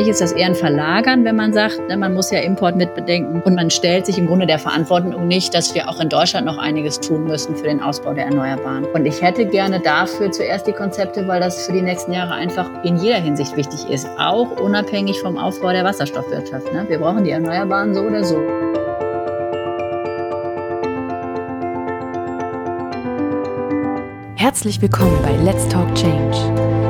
mich ist das eher ein Verlagern, wenn man sagt, ne, man muss ja Import mitbedenken und man stellt sich im Grunde der Verantwortung nicht, dass wir auch in Deutschland noch einiges tun müssen für den Ausbau der Erneuerbaren. Und ich hätte gerne dafür zuerst die Konzepte, weil das für die nächsten Jahre einfach in jeder Hinsicht wichtig ist, auch unabhängig vom Aufbau der Wasserstoffwirtschaft. Ne? Wir brauchen die Erneuerbaren so oder so. Herzlich willkommen bei Let's Talk Change.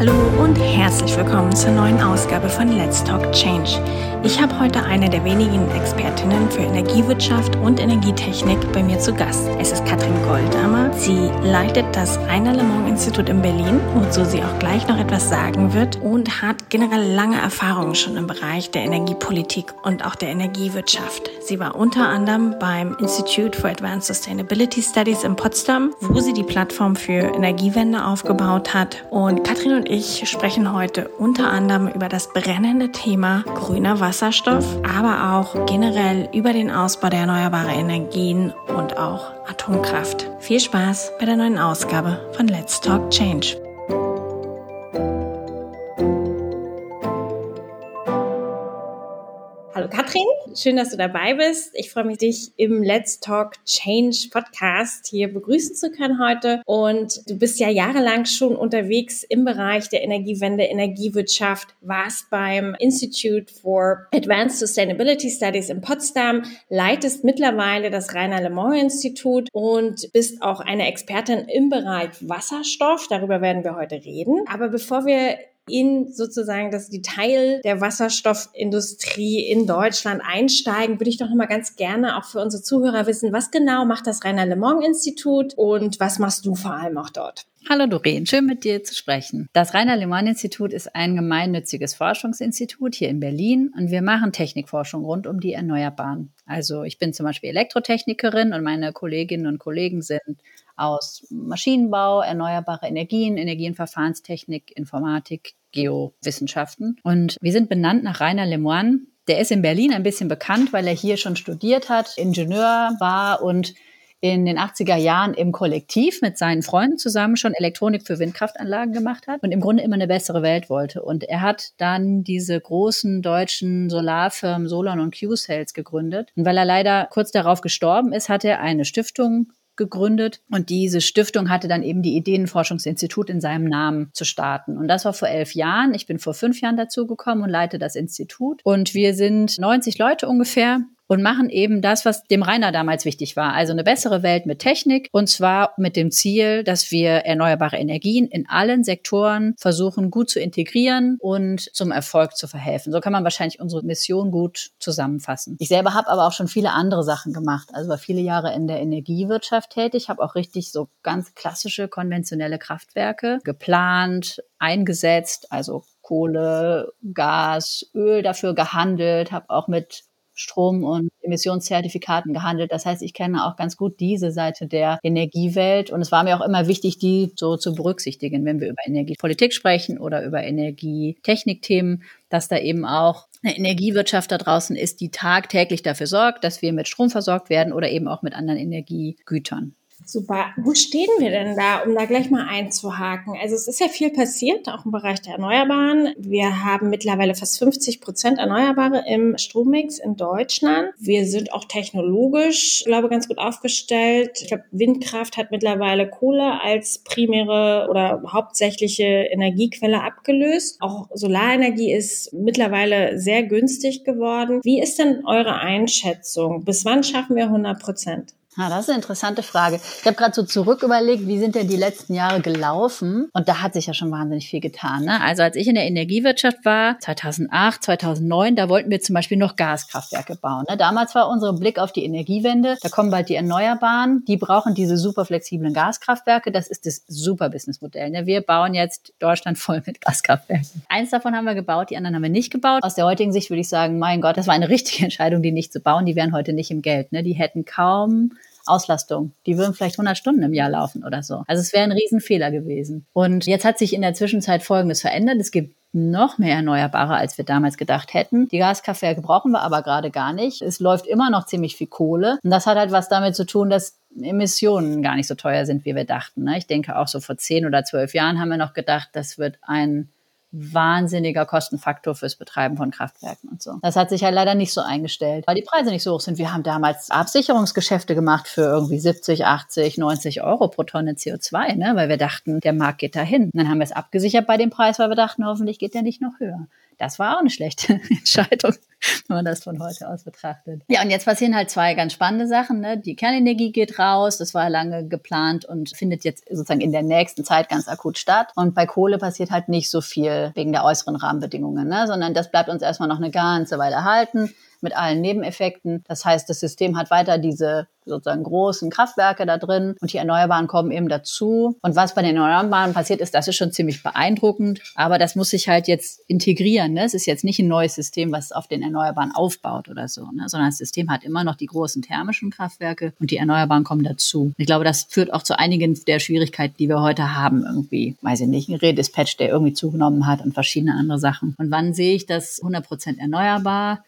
Hallo und herzlich willkommen zur neuen Ausgabe von Let's Talk Change. Ich habe heute eine der wenigen Expertinnen für Energiewirtschaft und Energietechnik bei mir zu Gast. Es ist Katrin Goldammer. Sie leitet das Rainer Le Mans Institut in Berlin, wozu sie auch gleich noch etwas sagen wird und hat generell lange Erfahrungen schon im Bereich der Energiepolitik und auch der Energiewirtschaft. Sie war unter anderem beim Institute for Advanced Sustainability Studies in Potsdam, wo sie die Plattform für Energiewende aufgebaut hat. Und Katrin und ich sprechen heute unter anderem über das brennende Thema grüner Wasserstoff, aber auch generell über den Ausbau der erneuerbaren Energien und auch Atomkraft. Viel Spaß bei der neuen Ausgabe von Let's Talk Change. Katrin, schön, dass du dabei bist. Ich freue mich, dich im Let's Talk Change Podcast hier begrüßen zu können heute. Und du bist ja jahrelang schon unterwegs im Bereich der Energiewende, Energiewirtschaft, warst beim Institute for Advanced Sustainability Studies in Potsdam, leitest mittlerweile das Rainer Le Mans Institut und bist auch eine Expertin im Bereich Wasserstoff. Darüber werden wir heute reden. Aber bevor wir in sozusagen das Detail der Wasserstoffindustrie in Deutschland einsteigen, würde ich doch noch mal ganz gerne auch für unsere Zuhörer wissen, was genau macht das Rainer Le Institut und was machst du vor allem auch dort? Hallo Doreen, schön mit dir zu sprechen. Das Rainer Le Mans Institut ist ein gemeinnütziges Forschungsinstitut hier in Berlin und wir machen Technikforschung rund um die Erneuerbaren. Also ich bin zum Beispiel Elektrotechnikerin und meine Kolleginnen und Kollegen sind aus Maschinenbau, erneuerbare Energien, Energienverfahrenstechnik, Informatik, Geowissenschaften. Und wir sind benannt nach Rainer Lemoine. Der ist in Berlin ein bisschen bekannt, weil er hier schon studiert hat, Ingenieur war und in den 80er Jahren im Kollektiv mit seinen Freunden zusammen schon Elektronik für Windkraftanlagen gemacht hat und im Grunde immer eine bessere Welt wollte. Und er hat dann diese großen deutschen Solarfirmen Solon und Q-Cells gegründet. Und weil er leider kurz darauf gestorben ist, hat er eine Stiftung gegründet und diese Stiftung hatte dann eben die Ideenforschungsinstitut in seinem Namen zu starten. Und das war vor elf Jahren. Ich bin vor fünf Jahren dazugekommen und leite das Institut. Und wir sind 90 Leute ungefähr und machen eben das, was dem Rainer damals wichtig war. Also eine bessere Welt mit Technik und zwar mit dem Ziel, dass wir erneuerbare Energien in allen Sektoren versuchen gut zu integrieren und zum Erfolg zu verhelfen. So kann man wahrscheinlich unsere Mission gut zusammenfassen. Ich selber habe aber auch schon viele andere Sachen gemacht. Also war viele Jahre in der Energiewirtschaft tätig, habe auch richtig so ganz klassische konventionelle Kraftwerke geplant, eingesetzt, also Kohle, Gas, Öl dafür gehandelt, habe auch mit Strom- und Emissionszertifikaten gehandelt. Das heißt, ich kenne auch ganz gut diese Seite der Energiewelt. Und es war mir auch immer wichtig, die so zu berücksichtigen, wenn wir über Energiepolitik sprechen oder über Energietechnikthemen, dass da eben auch eine Energiewirtschaft da draußen ist, die tagtäglich dafür sorgt, dass wir mit Strom versorgt werden oder eben auch mit anderen Energiegütern. Super. Wo stehen wir denn da, um da gleich mal einzuhaken? Also es ist ja viel passiert, auch im Bereich der Erneuerbaren. Wir haben mittlerweile fast 50 Prozent Erneuerbare im Strommix in Deutschland. Wir sind auch technologisch, glaube ich, ganz gut aufgestellt. Ich glaube, Windkraft hat mittlerweile Kohle als primäre oder hauptsächliche Energiequelle abgelöst. Auch Solarenergie ist mittlerweile sehr günstig geworden. Wie ist denn eure Einschätzung? Bis wann schaffen wir 100 Prozent? Ah, das ist eine interessante Frage. Ich habe gerade so zurück überlegt, wie sind denn die letzten Jahre gelaufen? Und da hat sich ja schon wahnsinnig viel getan. Ne? Also als ich in der Energiewirtschaft war, 2008, 2009, da wollten wir zum Beispiel noch Gaskraftwerke bauen. Ne? Damals war unser Blick auf die Energiewende. Da kommen bald die Erneuerbaren. Die brauchen diese super flexiblen Gaskraftwerke. Das ist das super Businessmodell. Ne? Wir bauen jetzt Deutschland voll mit Gaskraftwerken. Eins davon haben wir gebaut, die anderen haben wir nicht gebaut. Aus der heutigen Sicht würde ich sagen, mein Gott, das war eine richtige Entscheidung, die nicht zu bauen. Die wären heute nicht im Geld. Ne? Die hätten kaum Auslastung. Die würden vielleicht 100 Stunden im Jahr laufen oder so. Also es wäre ein Riesenfehler gewesen. Und jetzt hat sich in der Zwischenzeit Folgendes verändert. Es gibt noch mehr Erneuerbare, als wir damals gedacht hätten. Die Gaskraftwerke brauchen wir aber gerade gar nicht. Es läuft immer noch ziemlich viel Kohle. Und das hat halt was damit zu tun, dass Emissionen gar nicht so teuer sind, wie wir dachten. Ne? Ich denke auch so vor zehn oder zwölf Jahren haben wir noch gedacht, das wird ein wahnsinniger Kostenfaktor fürs Betreiben von Kraftwerken und so. Das hat sich ja leider nicht so eingestellt, weil die Preise nicht so hoch sind. Wir haben damals Absicherungsgeschäfte gemacht für irgendwie 70, 80, 90 Euro pro Tonne CO2, ne? weil wir dachten, der Markt geht dahin. Und dann haben wir es abgesichert bei dem Preis, weil wir dachten, hoffentlich geht der nicht noch höher. Das war auch eine schlechte Entscheidung, wenn man das von heute aus betrachtet. Ja, und jetzt passieren halt zwei ganz spannende Sachen. Ne? Die Kernenergie geht raus, das war lange geplant und findet jetzt sozusagen in der nächsten Zeit ganz akut statt. Und bei Kohle passiert halt nicht so viel wegen der äußeren Rahmenbedingungen, ne? sondern das bleibt uns erstmal noch eine ganze Weile erhalten mit allen Nebeneffekten. Das heißt, das System hat weiter diese sozusagen großen Kraftwerke da drin und die Erneuerbaren kommen eben dazu. Und was bei den Erneuerbaren passiert ist, das ist schon ziemlich beeindruckend, aber das muss sich halt jetzt integrieren. Ne? Es ist jetzt nicht ein neues System, was auf den Erneuerbaren aufbaut oder so, ne? sondern das System hat immer noch die großen thermischen Kraftwerke und die Erneuerbaren kommen dazu. Ich glaube, das führt auch zu einigen der Schwierigkeiten, die wir heute haben, irgendwie, weiß ich nicht, ein Redispatch, der irgendwie zugenommen hat und verschiedene andere Sachen. Und wann sehe ich das 100% erneuerbar?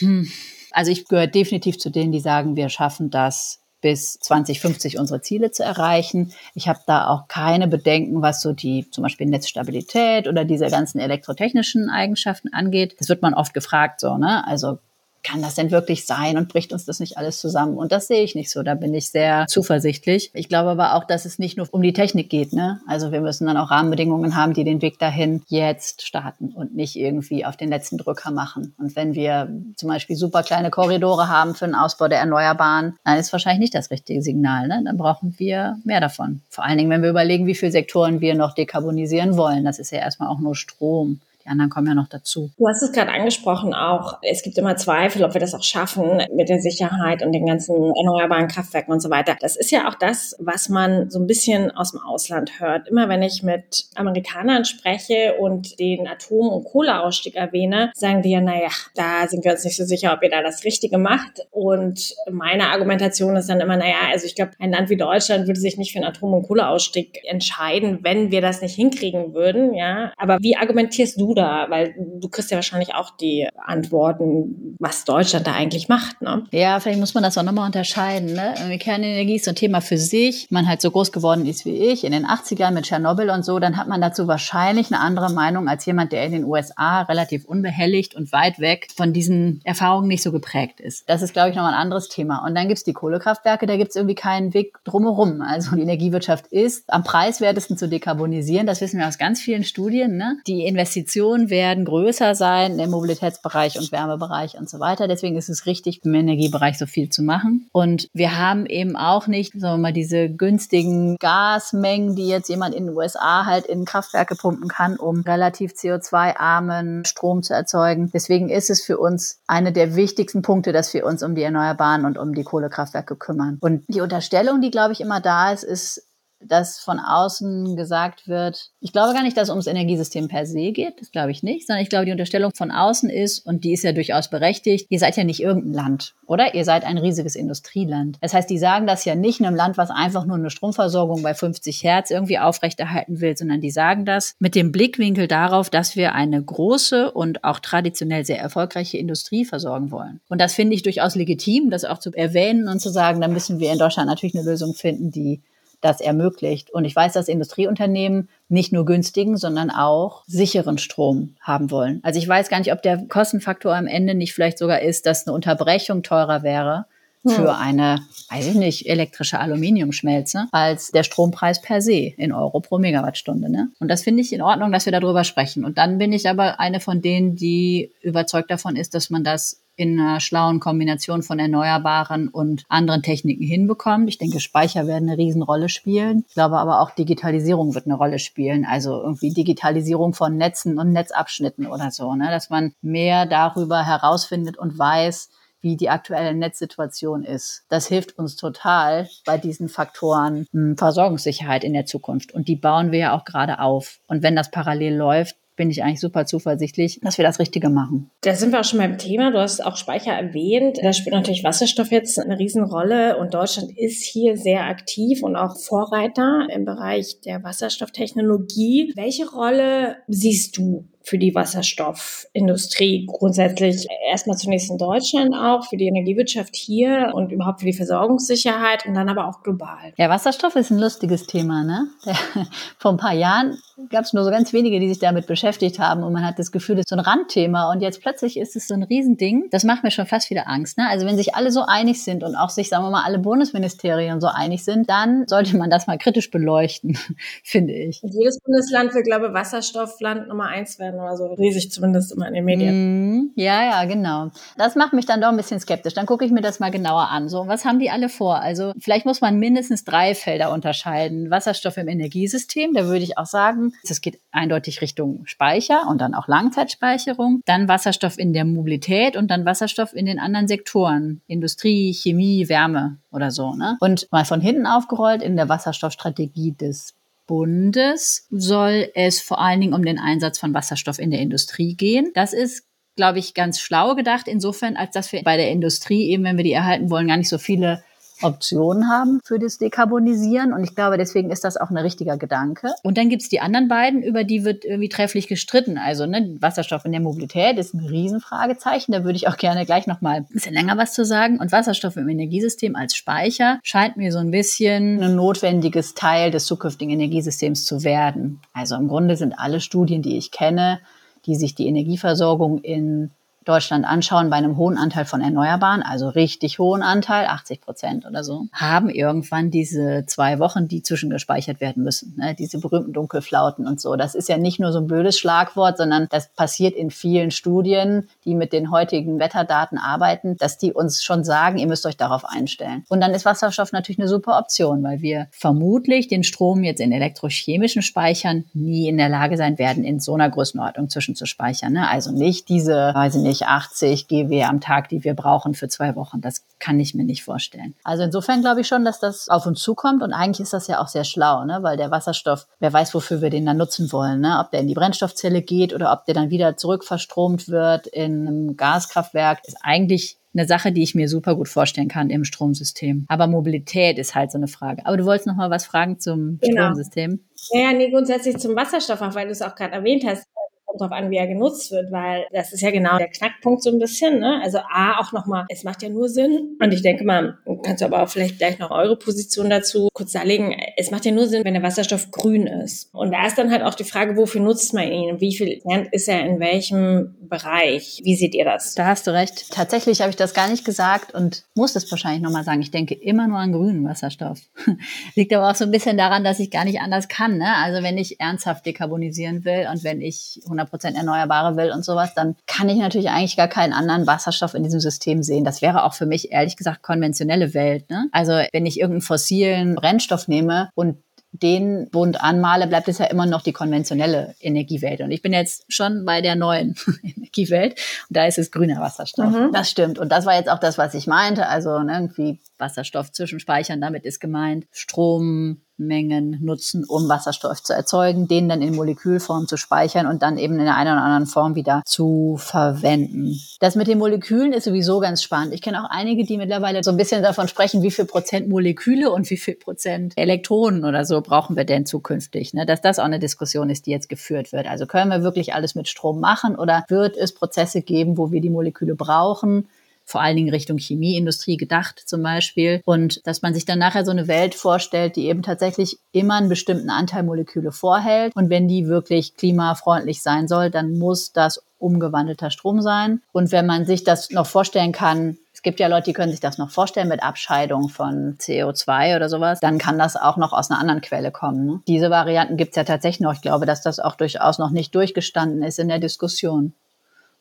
Hm. Also ich gehöre definitiv zu denen, die sagen, wir schaffen das bis 2050 unsere Ziele zu erreichen. Ich habe da auch keine Bedenken, was so die zum Beispiel Netzstabilität oder diese ganzen elektrotechnischen Eigenschaften angeht. Das wird man oft gefragt, so, ne? Also kann das denn wirklich sein und bricht uns das nicht alles zusammen? Und das sehe ich nicht so. Da bin ich sehr zuversichtlich. Ich glaube aber auch, dass es nicht nur um die Technik geht. Ne? Also wir müssen dann auch Rahmenbedingungen haben, die den Weg dahin jetzt starten und nicht irgendwie auf den letzten Drücker machen. Und wenn wir zum Beispiel super kleine Korridore haben für den Ausbau der Erneuerbaren, dann ist wahrscheinlich nicht das richtige Signal. Ne? Dann brauchen wir mehr davon. Vor allen Dingen, wenn wir überlegen, wie viele Sektoren wir noch dekarbonisieren wollen. Das ist ja erstmal auch nur Strom. Die anderen kommen ja noch dazu. Du hast es gerade angesprochen auch. Es gibt immer Zweifel, ob wir das auch schaffen mit der Sicherheit und den ganzen erneuerbaren Kraftwerken und so weiter. Das ist ja auch das, was man so ein bisschen aus dem Ausland hört. Immer wenn ich mit Amerikanern spreche und den Atom- und Kohleausstieg erwähne, sagen die ja, naja, da sind wir uns nicht so sicher, ob ihr da das Richtige macht. Und meine Argumentation ist dann immer, naja, also ich glaube, ein Land wie Deutschland würde sich nicht für einen Atom- und Kohleausstieg entscheiden, wenn wir das nicht hinkriegen würden, ja. Aber wie argumentierst du da? Weil du kriegst ja wahrscheinlich auch die Antworten, was Deutschland da eigentlich macht, ne? Ja, vielleicht muss man das auch nochmal unterscheiden, ne? Kernenergie ist so ein Thema für sich. Man halt so groß geworden ist wie ich in den 80ern mit Tschernobyl und so, dann hat man dazu wahrscheinlich eine andere Meinung als jemand, der in den USA relativ unbehelligt und weit weg von diesen Erfahrungen nicht so geprägt ist. Das ist, glaube ich, nochmal ein anderes Thema. Und dann gibt's die Kohlekraftwerke, da gibt's irgendwie keinen Weg drumherum. Also die Energiewirtschaft ist am preiswertesten zu dekarbonisieren. Das wissen wir aus ganz vielen Studien. Ne? Die Investition Investitionen werden größer sein im Mobilitätsbereich und Wärmebereich und so weiter. Deswegen ist es richtig, im Energiebereich so viel zu machen. Und wir haben eben auch nicht, sagen wir mal, diese günstigen Gasmengen, die jetzt jemand in den USA halt in Kraftwerke pumpen kann, um relativ CO2-armen Strom zu erzeugen. Deswegen ist es für uns eine der wichtigsten Punkte, dass wir uns um die Erneuerbaren und um die Kohlekraftwerke kümmern. Und die Unterstellung, die, glaube ich, immer da ist, ist, dass von außen gesagt wird, ich glaube gar nicht, dass es ums Energiesystem per se geht, das glaube ich nicht, sondern ich glaube, die Unterstellung von außen ist, und die ist ja durchaus berechtigt, ihr seid ja nicht irgendein Land, oder? Ihr seid ein riesiges Industrieland. Das heißt, die sagen das ja nicht in einem Land, was einfach nur eine Stromversorgung bei 50 Hertz irgendwie aufrechterhalten will, sondern die sagen das mit dem Blickwinkel darauf, dass wir eine große und auch traditionell sehr erfolgreiche Industrie versorgen wollen. Und das finde ich durchaus legitim, das auch zu erwähnen und zu sagen, da müssen wir in Deutschland natürlich eine Lösung finden, die das ermöglicht. Und ich weiß, dass Industrieunternehmen nicht nur günstigen, sondern auch sicheren Strom haben wollen. Also ich weiß gar nicht, ob der Kostenfaktor am Ende nicht vielleicht sogar ist, dass eine Unterbrechung teurer wäre für eine, weiß ich nicht, elektrische Aluminiumschmelze als der Strompreis per se in Euro pro Megawattstunde. Ne? Und das finde ich in Ordnung, dass wir darüber sprechen. Und dann bin ich aber eine von denen, die überzeugt davon ist, dass man das in einer schlauen Kombination von erneuerbaren und anderen Techniken hinbekommt. Ich denke, Speicher werden eine Riesenrolle spielen. Ich glaube aber auch Digitalisierung wird eine Rolle spielen. Also irgendwie Digitalisierung von Netzen und Netzabschnitten oder so, ne? dass man mehr darüber herausfindet und weiß, wie die aktuelle Netzsituation ist. Das hilft uns total bei diesen Faktoren hm, Versorgungssicherheit in der Zukunft. Und die bauen wir ja auch gerade auf. Und wenn das parallel läuft, bin ich eigentlich super zuversichtlich, dass wir das Richtige machen. Da sind wir auch schon beim Thema. Du hast auch Speicher erwähnt. Da spielt natürlich Wasserstoff jetzt eine Riesenrolle und Deutschland ist hier sehr aktiv und auch Vorreiter im Bereich der Wasserstofftechnologie. Welche Rolle siehst du für die Wasserstoffindustrie grundsätzlich erstmal zunächst in Deutschland auch, für die Energiewirtschaft hier und überhaupt für die Versorgungssicherheit und dann aber auch global. Ja, Wasserstoff ist ein lustiges Thema. Ne? Vor ein paar Jahren gab es nur so ganz wenige, die sich damit beschäftigt haben und man hat das Gefühl, das ist so ein Randthema und jetzt plötzlich ist es so ein Riesending. Das macht mir schon fast wieder Angst. Ne? Also wenn sich alle so einig sind und auch sich, sagen wir mal, alle Bundesministerien so einig sind, dann sollte man das mal kritisch beleuchten, finde ich. Jedes Bundesland will, glaube ich, Wasserstoffland Nummer eins werden oder so. Riesig zumindest immer in den Medien. Mm, ja, ja, genau. Das macht mich dann doch ein bisschen skeptisch. Dann gucke ich mir das mal genauer an. So, was haben die alle vor? Also vielleicht muss man mindestens drei Felder unterscheiden. Wasserstoff im Energiesystem, da würde ich auch sagen, es geht eindeutig Richtung Speicher und dann auch Langzeitspeicherung. Dann Wasserstoff in der Mobilität und dann Wasserstoff in den anderen Sektoren. Industrie, Chemie, Wärme oder so. Ne? Und mal von hinten aufgerollt in der Wasserstoffstrategie des Bundes soll es vor allen Dingen um den Einsatz von Wasserstoff in der Industrie gehen. Das ist glaube ich, ganz schlau gedacht, insofern, als dass wir bei der Industrie eben, wenn wir die erhalten wollen, gar nicht so viele Optionen haben für das Dekarbonisieren. Und ich glaube, deswegen ist das auch ein richtiger Gedanke. Und dann gibt's die anderen beiden, über die wird irgendwie trefflich gestritten. Also ne, Wasserstoff in der Mobilität ist ein Riesenfragezeichen. Da würde ich auch gerne gleich nochmal ein bisschen länger was zu sagen. Und Wasserstoff im Energiesystem als Speicher scheint mir so ein bisschen ein notwendiges Teil des zukünftigen Energiesystems zu werden. Also im Grunde sind alle Studien, die ich kenne, die sich die Energieversorgung in Deutschland anschauen, bei einem hohen Anteil von Erneuerbaren, also richtig hohen Anteil, 80 Prozent oder so, haben irgendwann diese zwei Wochen, die zwischengespeichert werden müssen, ne? diese berühmten Dunkelflauten und so. Das ist ja nicht nur so ein blödes Schlagwort, sondern das passiert in vielen Studien, die mit den heutigen Wetterdaten arbeiten, dass die uns schon sagen, ihr müsst euch darauf einstellen. Und dann ist Wasserstoff natürlich eine super Option, weil wir vermutlich den Strom jetzt in elektrochemischen Speichern nie in der Lage sein werden, in so einer Größenordnung zwischenzuspeichern. Ne? Also nicht diese, weiß ich nicht, 70, 80 GW am Tag, die wir brauchen für zwei Wochen. Das kann ich mir nicht vorstellen. Also insofern glaube ich schon, dass das auf uns zukommt und eigentlich ist das ja auch sehr schlau, ne? weil der Wasserstoff, wer weiß, wofür wir den dann nutzen wollen, ne? ob der in die Brennstoffzelle geht oder ob der dann wieder zurückverstromt wird in einem Gaskraftwerk, ist eigentlich eine Sache, die ich mir super gut vorstellen kann im Stromsystem. Aber Mobilität ist halt so eine Frage. Aber du wolltest noch mal was fragen zum genau. Stromsystem? Ja, nee, grundsätzlich zum Wasserstoff, auch weil du es auch gerade erwähnt hast kommt darauf an, wie er genutzt wird, weil das ist ja genau der Knackpunkt so ein bisschen. Ne? Also A, auch nochmal, es macht ja nur Sinn. Und ich denke mal, kannst du aber auch vielleicht gleich noch eure Position dazu kurz darlegen. Es macht ja nur Sinn, wenn der Wasserstoff grün ist. Und da ist dann halt auch die Frage, wofür nutzt man ihn? Wie viel ist er in welchem Bereich? Wie seht ihr das? Da hast du recht. Tatsächlich habe ich das gar nicht gesagt und muss das wahrscheinlich nochmal sagen. Ich denke immer nur an grünen Wasserstoff. Liegt aber auch so ein bisschen daran, dass ich gar nicht anders kann. Ne? Also wenn ich ernsthaft dekarbonisieren will und wenn ich 100 Prozent Erneuerbare will und sowas, dann kann ich natürlich eigentlich gar keinen anderen Wasserstoff in diesem System sehen. Das wäre auch für mich ehrlich gesagt konventionelle Welt. Ne? Also wenn ich irgendeinen fossilen Brennstoff nehme und den bunt anmale, bleibt es ja immer noch die konventionelle Energiewelt. Und ich bin jetzt schon bei der neuen Energiewelt und da ist es grüner Wasserstoff. Mhm. Das stimmt. Und das war jetzt auch das, was ich meinte. Also ne, irgendwie Wasserstoff zwischenspeichern, damit ist gemeint Strom, Mengen nutzen, um Wasserstoff zu erzeugen, den dann in Molekülform zu speichern und dann eben in der einen oder anderen Form wieder zu verwenden. Das mit den Molekülen ist sowieso ganz spannend. Ich kenne auch einige, die mittlerweile so ein bisschen davon sprechen, wie viel Prozent Moleküle und wie viel Prozent Elektronen oder so brauchen wir denn zukünftig. Ne? Dass das auch eine Diskussion ist, die jetzt geführt wird. Also können wir wirklich alles mit Strom machen oder wird es Prozesse geben, wo wir die Moleküle brauchen? Vor allen Dingen Richtung Chemieindustrie gedacht zum Beispiel. Und dass man sich dann nachher so eine Welt vorstellt, die eben tatsächlich immer einen bestimmten Anteil Moleküle vorhält. Und wenn die wirklich klimafreundlich sein soll, dann muss das umgewandelter Strom sein. Und wenn man sich das noch vorstellen kann, es gibt ja Leute, die können sich das noch vorstellen mit Abscheidung von CO2 oder sowas. Dann kann das auch noch aus einer anderen Quelle kommen. Ne? Diese Varianten gibt es ja tatsächlich noch. Ich glaube, dass das auch durchaus noch nicht durchgestanden ist in der Diskussion.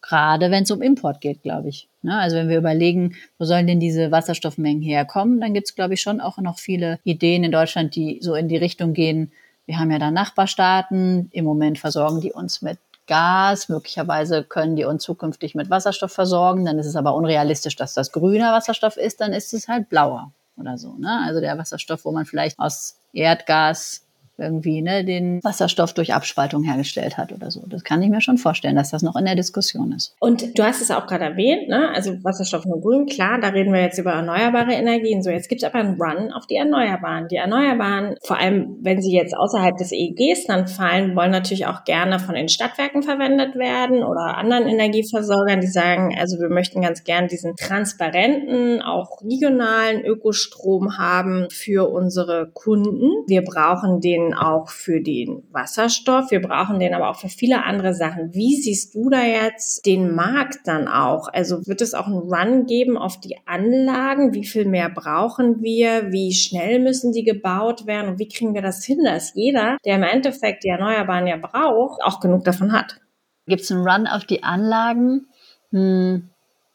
Gerade wenn es um Import geht, glaube ich. Ne? Also wenn wir überlegen, wo sollen denn diese Wasserstoffmengen herkommen, dann gibt es, glaube ich, schon auch noch viele Ideen in Deutschland, die so in die Richtung gehen. Wir haben ja da Nachbarstaaten. Im Moment versorgen die uns mit Gas. Möglicherweise können die uns zukünftig mit Wasserstoff versorgen. Dann ist es aber unrealistisch, dass das grüner Wasserstoff ist. Dann ist es halt blauer oder so. Ne? Also der Wasserstoff, wo man vielleicht aus Erdgas irgendwie ne, den Wasserstoff durch Abspaltung hergestellt hat oder so. Das kann ich mir schon vorstellen, dass das noch in der Diskussion ist. Und du hast es auch gerade erwähnt, ne? also Wasserstoff nur grün, klar, da reden wir jetzt über erneuerbare Energien. So, jetzt gibt es aber einen Run auf die Erneuerbaren. Die Erneuerbaren, vor allem wenn sie jetzt außerhalb des EEGs dann fallen, wollen natürlich auch gerne von den Stadtwerken verwendet werden oder anderen Energieversorgern, die sagen, also wir möchten ganz gern diesen transparenten, auch regionalen Ökostrom haben für unsere Kunden. Wir brauchen den auch für den Wasserstoff. Wir brauchen den aber auch für viele andere Sachen. Wie siehst du da jetzt den Markt dann auch? Also wird es auch einen Run geben auf die Anlagen? Wie viel mehr brauchen wir? Wie schnell müssen die gebaut werden? Und wie kriegen wir das hin, dass jeder, der im Endeffekt die Erneuerbaren ja braucht, auch genug davon hat? Gibt es einen Run auf die Anlagen? Hm,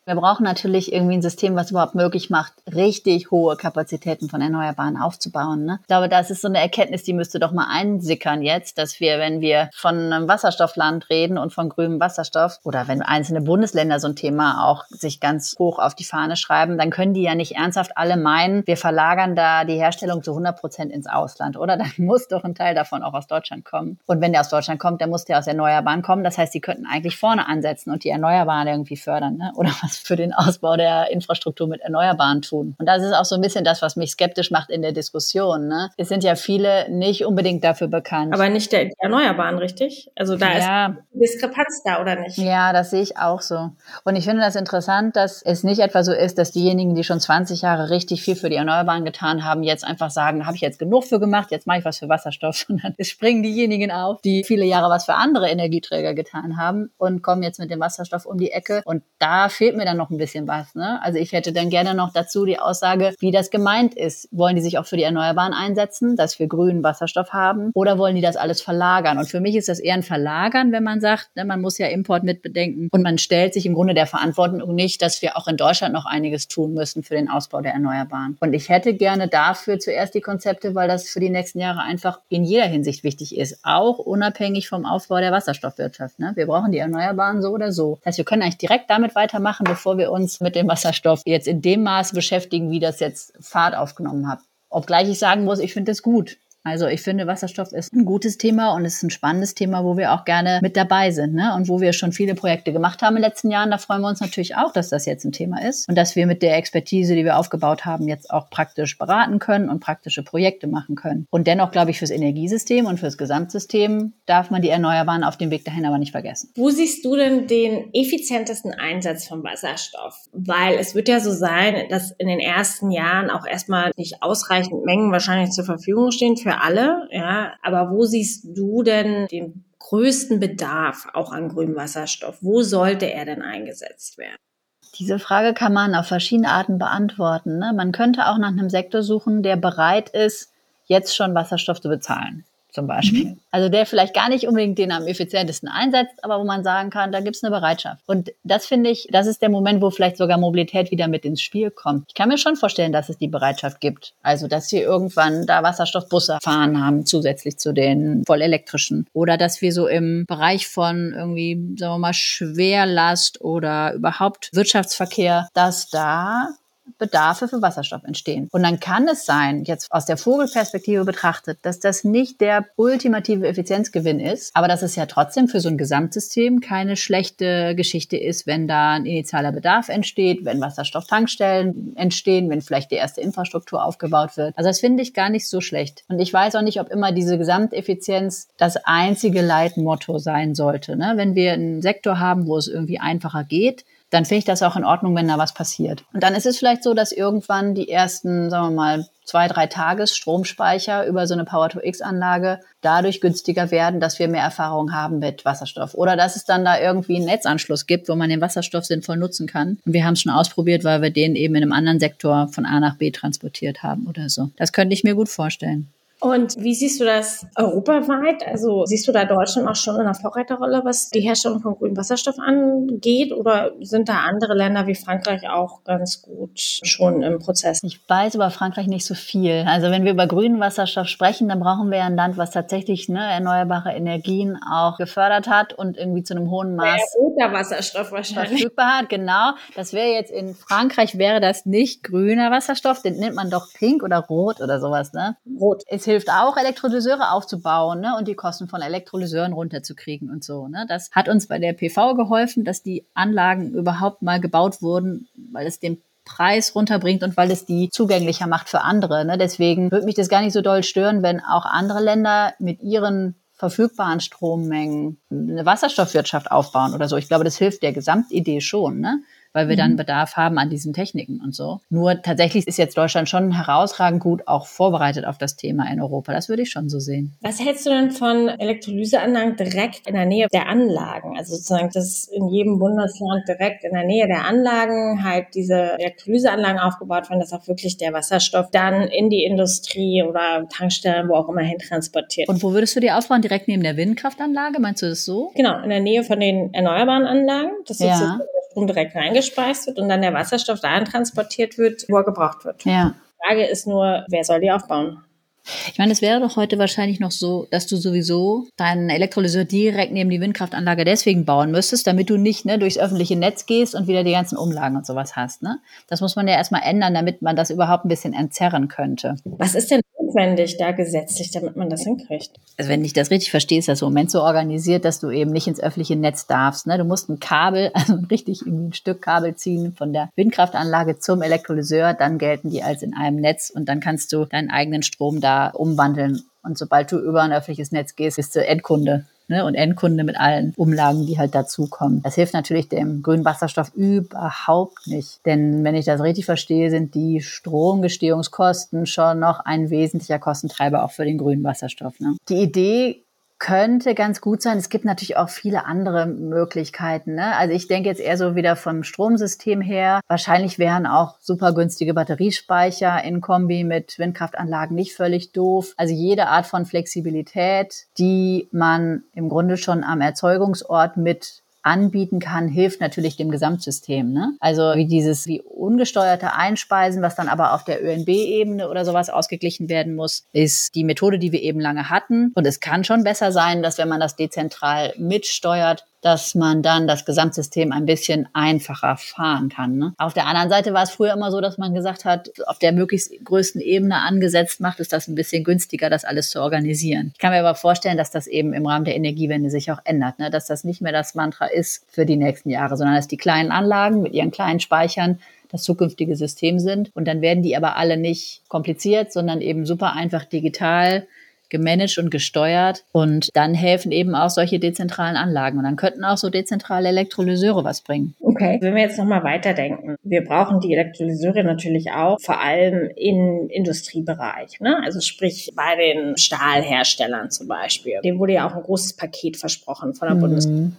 wir brauchen natürlich irgendwie ein System, was überhaupt möglich macht, richtig hohe Kapazitäten von Erneuerbaren aufzubauen. Ne? Ich glaube, das ist so eine Erkenntnis, die müsste doch mal einsickern jetzt, dass wir, wenn wir von einem Wasserstoffland reden und von grünem Wasserstoff oder wenn einzelne Bundesländer so ein Thema auch sich ganz hoch auf die Fahne schreiben, dann können die ja nicht ernsthaft alle meinen, wir verlagern da die Herstellung zu 100 Prozent ins Ausland, oder? Dann muss doch ein Teil davon auch aus Deutschland kommen. Und wenn der aus Deutschland kommt, dann muss der aus Erneuerbaren kommen. Das heißt, die könnten eigentlich vorne ansetzen und die Erneuerbaren irgendwie fördern, ne? oder was für den Ausbau der Infrastruktur mit Erneuerbaren tun. Und das ist auch so ein bisschen das, was mich skeptisch macht in der Diskussion. Ne? Es sind ja viele nicht unbedingt dafür bekannt. Aber nicht der Erneuerbaren, richtig? Also da ja. ist Diskrepanz da, oder nicht? Ja, das sehe ich auch so. Und ich finde das interessant, dass es nicht etwa so ist, dass diejenigen, die schon 20 Jahre richtig viel für die Erneuerbaren getan haben, jetzt einfach sagen, habe ich jetzt genug für gemacht, jetzt mache ich was für Wasserstoff, sondern es springen diejenigen auf, die viele Jahre was für andere Energieträger getan haben und kommen jetzt mit dem Wasserstoff um die Ecke. Und da fehlt mir dann noch ein bisschen was. Ne? Also ich hätte dann gerne noch dazu die Aussage, wie das gemeint ist. Wollen die sich auch für die Erneuerbaren einsetzen, dass wir grünen Wasserstoff haben? Oder wollen die das alles verlagern? Und für mich ist das eher ein Verlagern, wenn man sagt, ne, man muss ja Import mitbedenken. Und man stellt sich im Grunde der Verantwortung nicht, dass wir auch in Deutschland noch einiges tun müssen für den Ausbau der Erneuerbaren. Und ich hätte gerne dafür zuerst die Konzepte, weil das für die nächsten Jahre einfach in jeder Hinsicht wichtig ist. Auch unabhängig vom Aufbau der Wasserstoffwirtschaft. Ne? Wir brauchen die Erneuerbaren so oder so. Das heißt, wir können eigentlich direkt damit weitermachen, bevor wir uns mit dem Wasserstoff jetzt in dem Maße beschäftigen, wie das jetzt Fahrt aufgenommen hat. Obgleich ich sagen muss, ich finde es gut. Also ich finde, Wasserstoff ist ein gutes Thema und es ist ein spannendes Thema, wo wir auch gerne mit dabei sind ne? und wo wir schon viele Projekte gemacht haben in den letzten Jahren. Da freuen wir uns natürlich auch, dass das jetzt ein Thema ist und dass wir mit der Expertise, die wir aufgebaut haben, jetzt auch praktisch beraten können und praktische Projekte machen können. Und dennoch glaube ich, fürs Energiesystem und fürs Gesamtsystem darf man die Erneuerbaren auf dem Weg dahin aber nicht vergessen. Wo siehst du denn den effizientesten Einsatz von Wasserstoff? Weil es wird ja so sein, dass in den ersten Jahren auch erstmal nicht ausreichend Mengen wahrscheinlich zur Verfügung stehen für alle, ja. Aber wo siehst du denn den größten Bedarf auch an grünem Wasserstoff? Wo sollte er denn eingesetzt werden? Diese Frage kann man auf verschiedene Arten beantworten. Ne? Man könnte auch nach einem Sektor suchen, der bereit ist, jetzt schon Wasserstoff zu bezahlen zum Beispiel. Mhm. Also der vielleicht gar nicht unbedingt den am effizientesten einsetzt, aber wo man sagen kann, da gibt es eine Bereitschaft. Und das finde ich, das ist der Moment, wo vielleicht sogar Mobilität wieder mit ins Spiel kommt. Ich kann mir schon vorstellen, dass es die Bereitschaft gibt. Also dass wir irgendwann da Wasserstoffbusse fahren haben, zusätzlich zu den voll elektrischen. Oder dass wir so im Bereich von irgendwie, sagen wir mal, Schwerlast oder überhaupt Wirtschaftsverkehr, dass da Bedarfe für Wasserstoff entstehen. Und dann kann es sein, jetzt aus der Vogelperspektive betrachtet, dass das nicht der ultimative Effizienzgewinn ist, aber dass es ja trotzdem für so ein Gesamtsystem keine schlechte Geschichte ist, wenn da ein initialer Bedarf entsteht, wenn Wasserstofftankstellen entstehen, wenn vielleicht die erste Infrastruktur aufgebaut wird. Also das finde ich gar nicht so schlecht. Und ich weiß auch nicht, ob immer diese Gesamteffizienz das einzige Leitmotto sein sollte. Ne? Wenn wir einen Sektor haben, wo es irgendwie einfacher geht, dann finde ich das auch in Ordnung, wenn da was passiert. Und dann ist es vielleicht so, dass irgendwann die ersten, sagen wir mal, zwei, drei Tages Stromspeicher über so eine Power-to-X-Anlage dadurch günstiger werden, dass wir mehr Erfahrung haben mit Wasserstoff. Oder dass es dann da irgendwie einen Netzanschluss gibt, wo man den Wasserstoff sinnvoll nutzen kann. Und wir haben es schon ausprobiert, weil wir den eben in einem anderen Sektor von A nach B transportiert haben oder so. Das könnte ich mir gut vorstellen. Und wie siehst du das europaweit? Also siehst du da Deutschland auch schon in einer Vorreiterrolle, was die Herstellung von grünem Wasserstoff angeht? Oder sind da andere Länder wie Frankreich auch ganz gut schon im Prozess? Ich weiß über Frankreich nicht so viel. Also wenn wir über grünen Wasserstoff sprechen, dann brauchen wir ein Land, was tatsächlich ne, erneuerbare Energien auch gefördert hat und irgendwie zu einem hohen Maß roter Wasserstoff wahrscheinlich verfügbar hat. Genau. Das wäre jetzt in Frankreich wäre das nicht grüner Wasserstoff, den nennt man doch pink oder rot oder sowas. Ne? Rot. Es hilft auch, Elektrolyseure aufzubauen ne? und die Kosten von Elektrolyseuren runterzukriegen und so. Ne? Das hat uns bei der PV geholfen, dass die Anlagen überhaupt mal gebaut wurden, weil es den Preis runterbringt und weil es die zugänglicher macht für andere. Ne? Deswegen würde mich das gar nicht so doll stören, wenn auch andere Länder mit ihren verfügbaren Strommengen eine Wasserstoffwirtschaft aufbauen oder so. Ich glaube, das hilft der Gesamtidee schon. Ne? Weil wir mhm. dann Bedarf haben an diesen Techniken und so. Nur tatsächlich ist jetzt Deutschland schon herausragend gut auch vorbereitet auf das Thema in Europa. Das würde ich schon so sehen. Was hältst du denn von Elektrolyseanlagen direkt in der Nähe der Anlagen? Also sozusagen, dass in jedem Bundesland direkt in der Nähe der Anlagen halt diese Elektrolyseanlagen aufgebaut werden, dass auch wirklich der Wasserstoff dann in die Industrie oder Tankstellen, wo auch immer hin transportiert. Und wo würdest du die aufbauen? Direkt neben der Windkraftanlage? Meinst du das so? Genau, in der Nähe von den erneuerbaren Anlagen. Das ist ja. Strom direkt reingespeist wird und dann der Wasserstoff dahin transportiert wird, wo er gebraucht wird. Ja. Die Frage ist nur, wer soll die aufbauen? Ich meine, es wäre doch heute wahrscheinlich noch so, dass du sowieso deinen Elektrolyseur direkt neben die Windkraftanlage deswegen bauen müsstest, damit du nicht ne, durchs öffentliche Netz gehst und wieder die ganzen Umlagen und sowas hast. Ne? Das muss man ja erstmal ändern, damit man das überhaupt ein bisschen entzerren könnte. Was ist denn notwendig da gesetzlich, damit man das hinkriegt? Also wenn ich das richtig verstehe, ist das im Moment so organisiert, dass du eben nicht ins öffentliche Netz darfst. Ne? Du musst ein Kabel, also richtig ein Stück Kabel ziehen von der Windkraftanlage zum Elektrolyseur, dann gelten die als in einem Netz und dann kannst du deinen eigenen Strom da umwandeln. Und sobald du über ein öffentliches Netz gehst, bist du Endkunde ne, und Endkunde mit allen Umlagen, die halt dazukommen. Das hilft natürlich dem grünen Wasserstoff überhaupt nicht. Denn wenn ich das richtig verstehe, sind die Stromgestehungskosten schon noch ein wesentlicher Kostentreiber auch für den grünen Wasserstoff. Ne? Die Idee könnte ganz gut sein. Es gibt natürlich auch viele andere Möglichkeiten. Ne? Also ich denke jetzt eher so wieder vom Stromsystem her. Wahrscheinlich wären auch super günstige Batteriespeicher in Kombi mit Windkraftanlagen nicht völlig doof. Also jede Art von Flexibilität, die man im Grunde schon am Erzeugungsort mit anbieten kann, hilft natürlich dem Gesamtsystem. Ne? Also wie dieses wie ungesteuerte Einspeisen, was dann aber auf der ÖNB-Ebene oder sowas ausgeglichen werden muss, ist die Methode, die wir eben lange hatten. Und es kann schon besser sein, dass wenn man das dezentral mitsteuert, dass man dann das Gesamtsystem ein bisschen einfacher fahren kann. Ne? Auf der anderen Seite war es früher immer so, dass man gesagt hat, auf der möglichst größten Ebene angesetzt macht es das ein bisschen günstiger, das alles zu organisieren. Ich kann mir aber vorstellen, dass das eben im Rahmen der Energiewende sich auch ändert, ne? dass das nicht mehr das Mantra ist für die nächsten Jahre, sondern dass die kleinen Anlagen mit ihren kleinen Speichern das zukünftige System sind. Und dann werden die aber alle nicht kompliziert, sondern eben super einfach digital gemanagt und gesteuert. Und dann helfen eben auch solche dezentralen Anlagen. Und dann könnten auch so dezentrale Elektrolyseure was bringen. Okay, wenn wir jetzt nochmal weiterdenken. Wir brauchen die Elektrolyseure natürlich auch, vor allem im Industriebereich. Ne? Also sprich bei den Stahlherstellern zum Beispiel. Dem wurde ja auch ein großes Paket versprochen von der mhm. Bundesregierung.